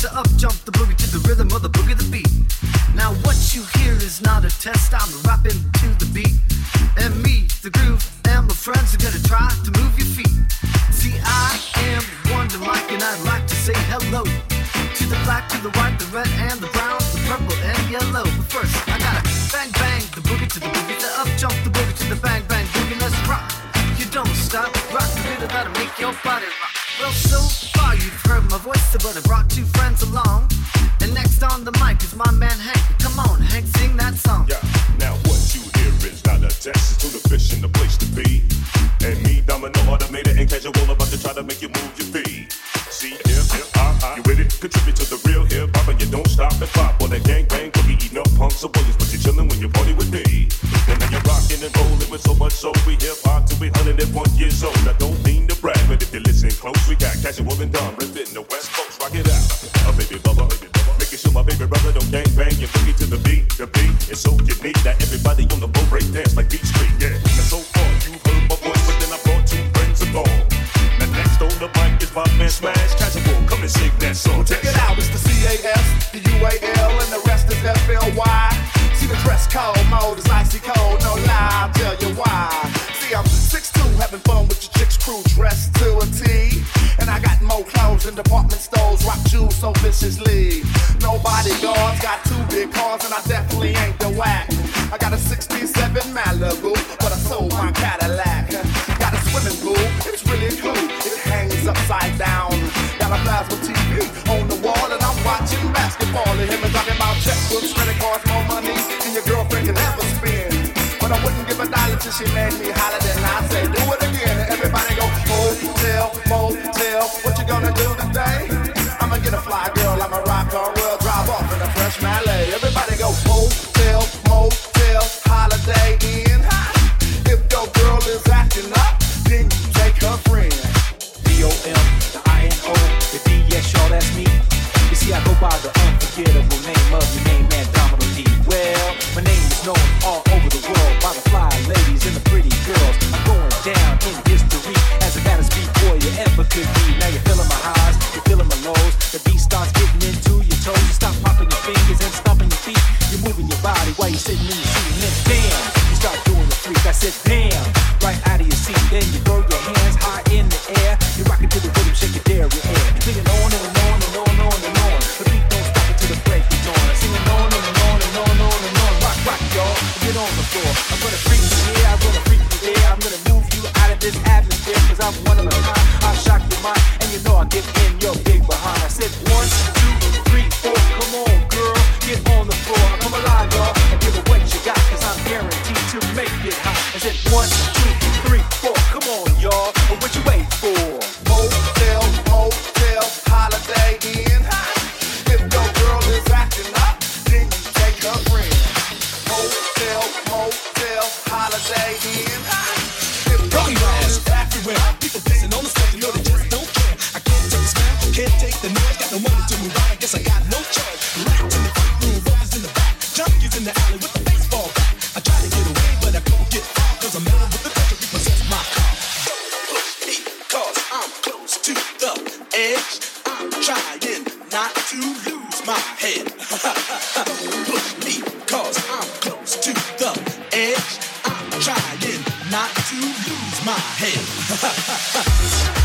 so up not to lose my head.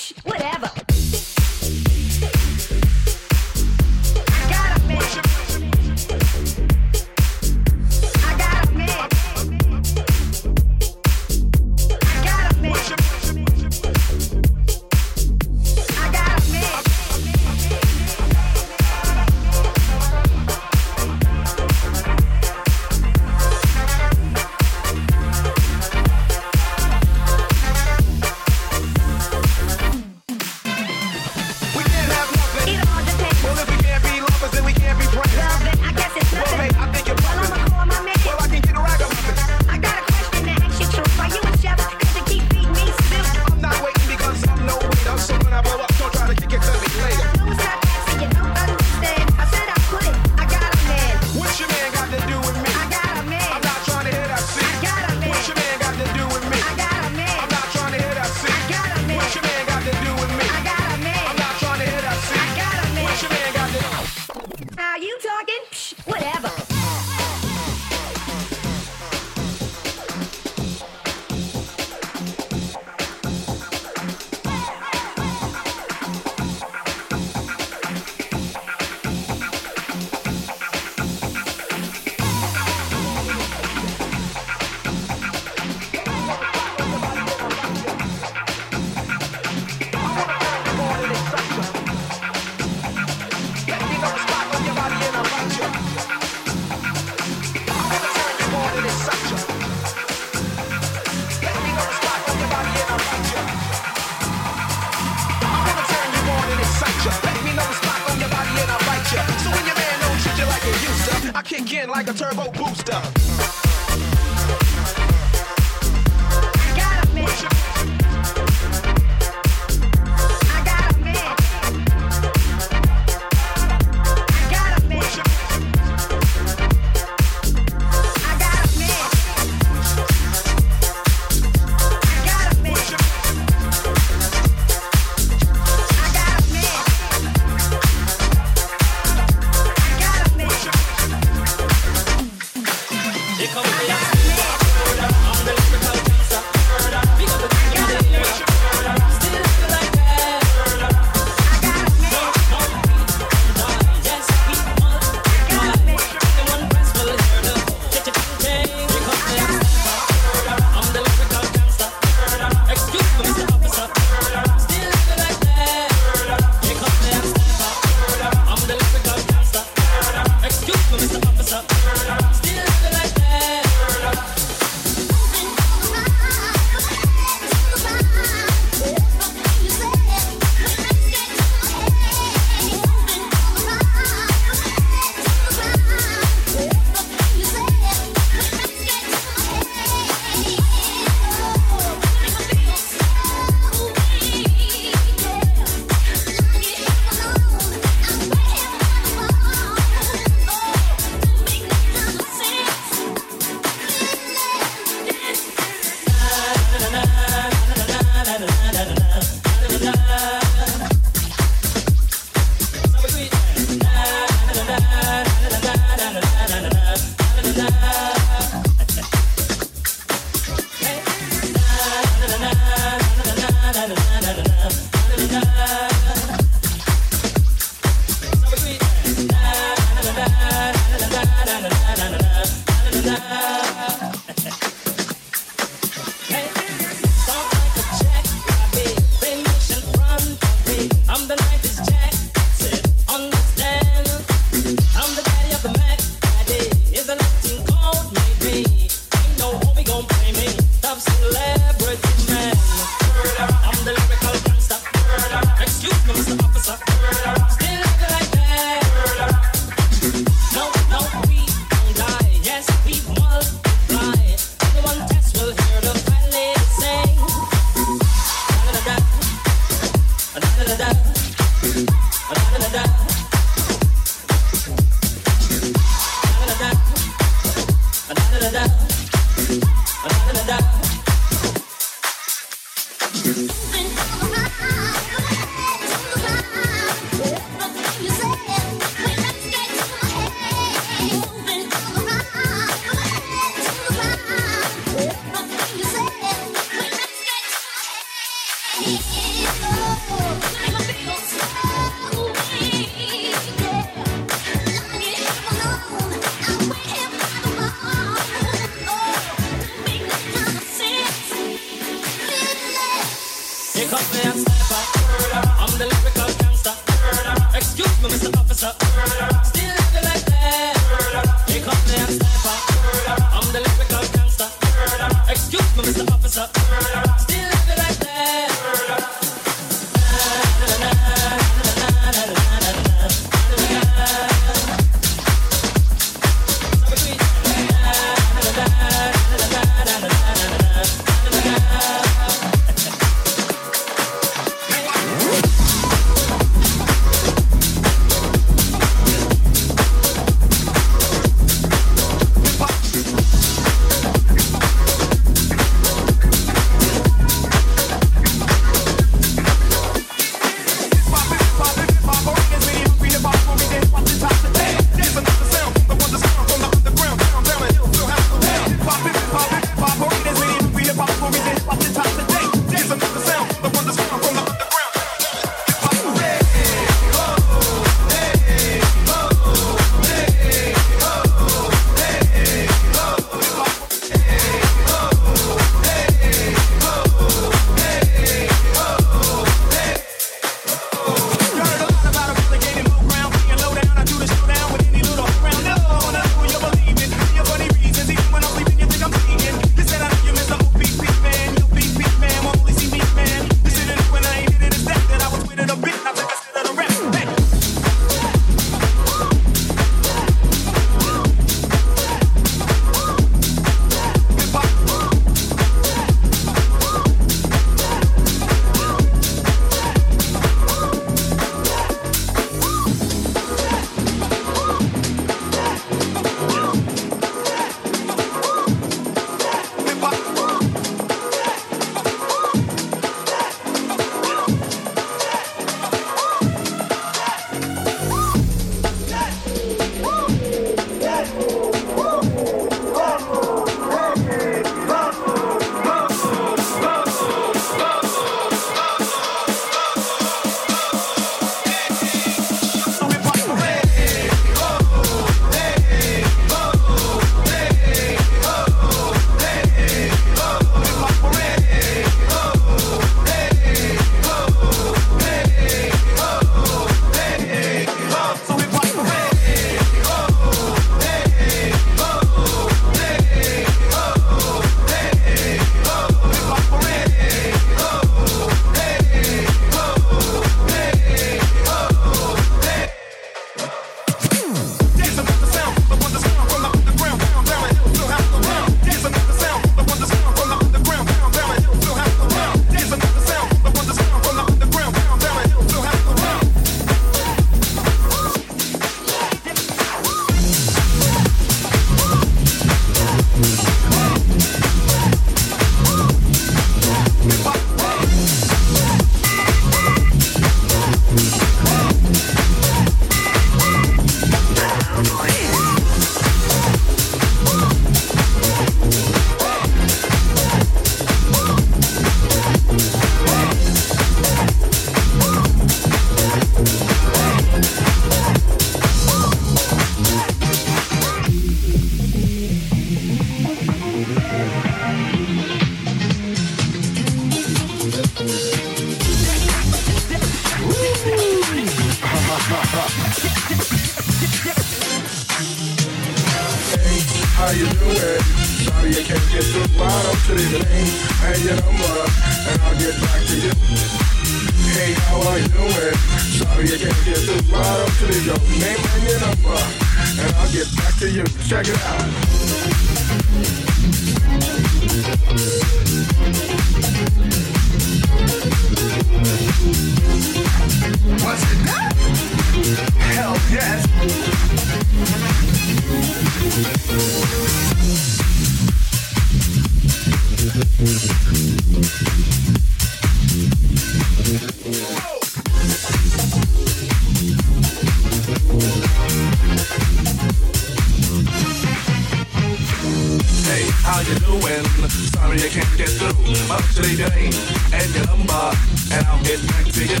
to you.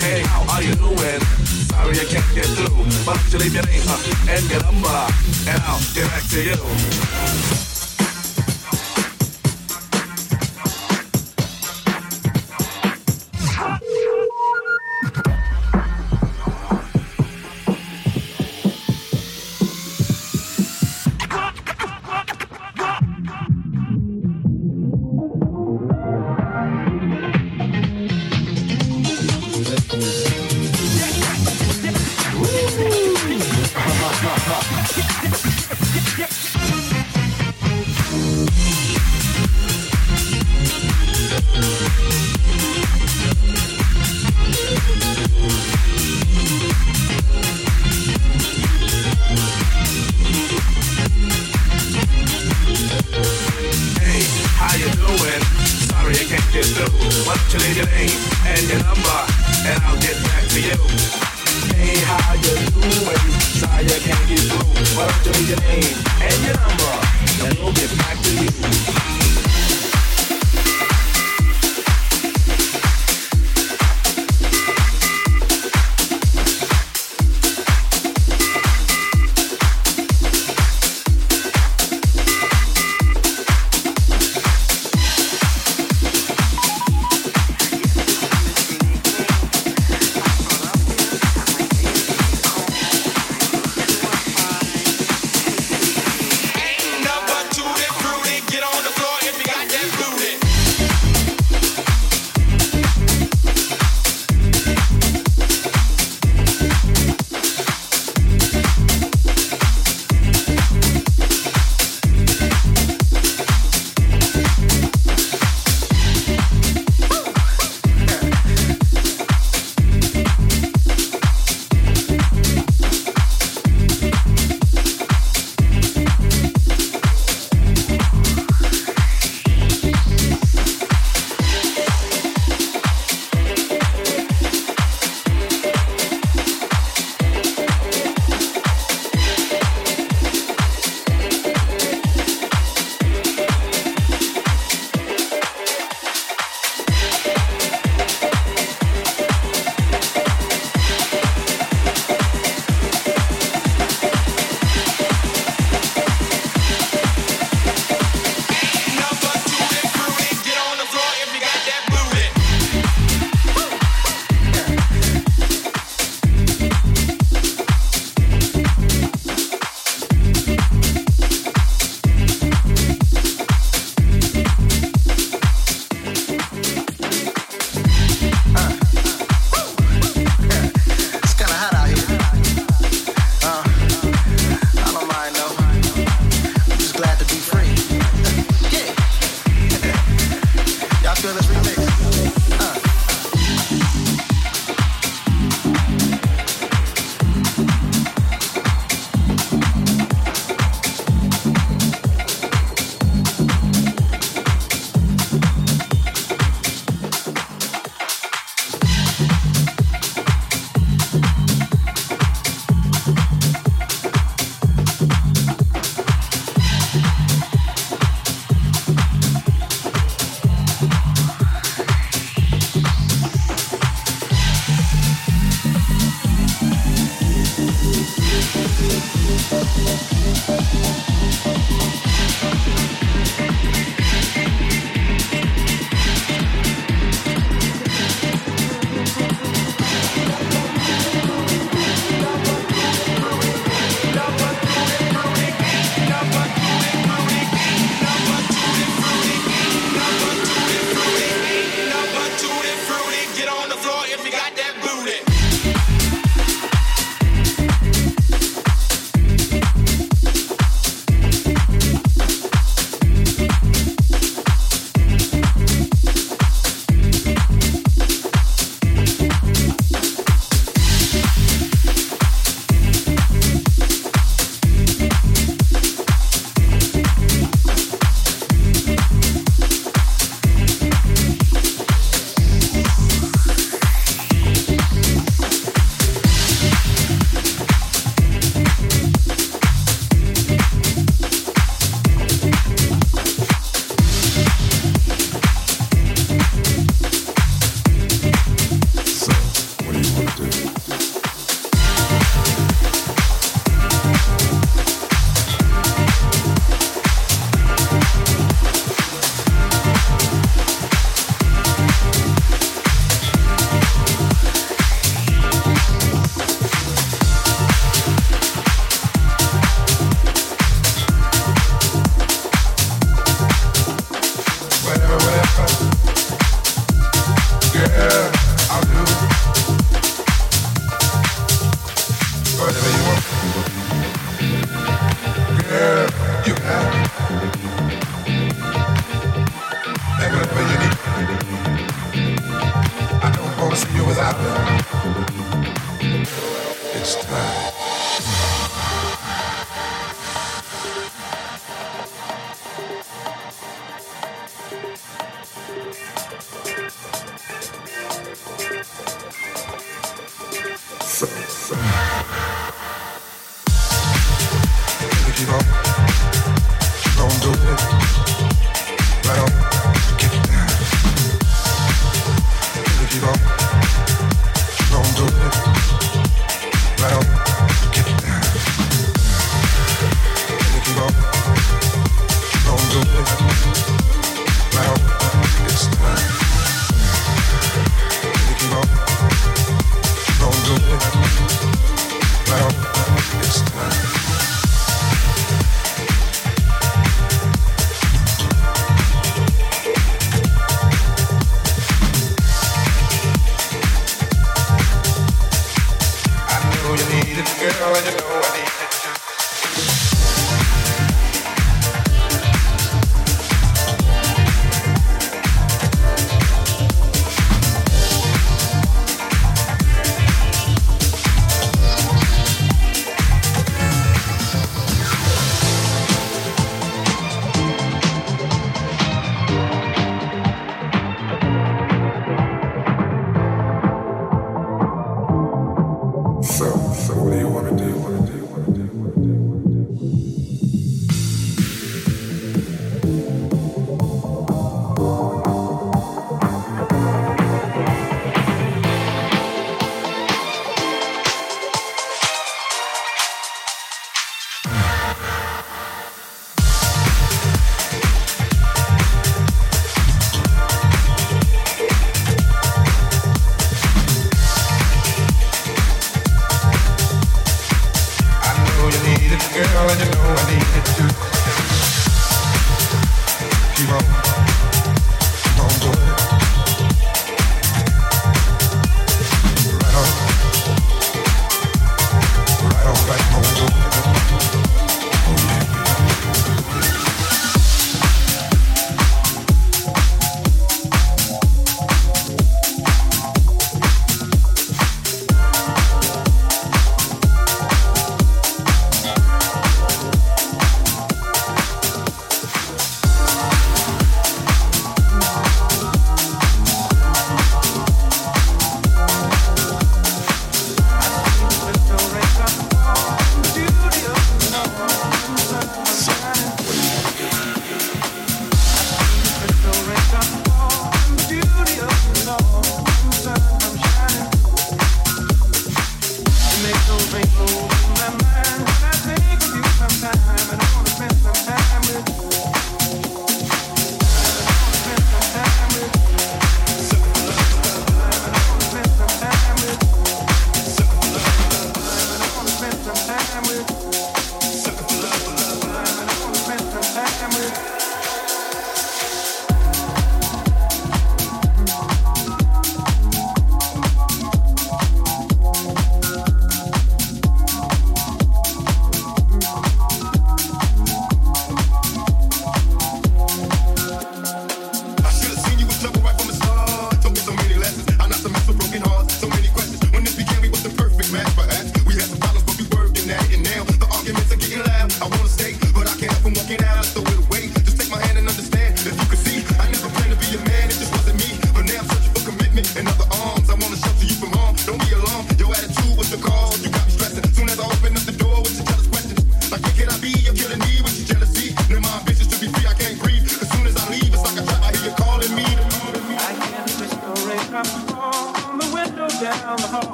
Hey, how are you doing? Sorry I can't get through, but I should leave your name uh, and your number, and I'll get back to you.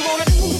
you wanna do?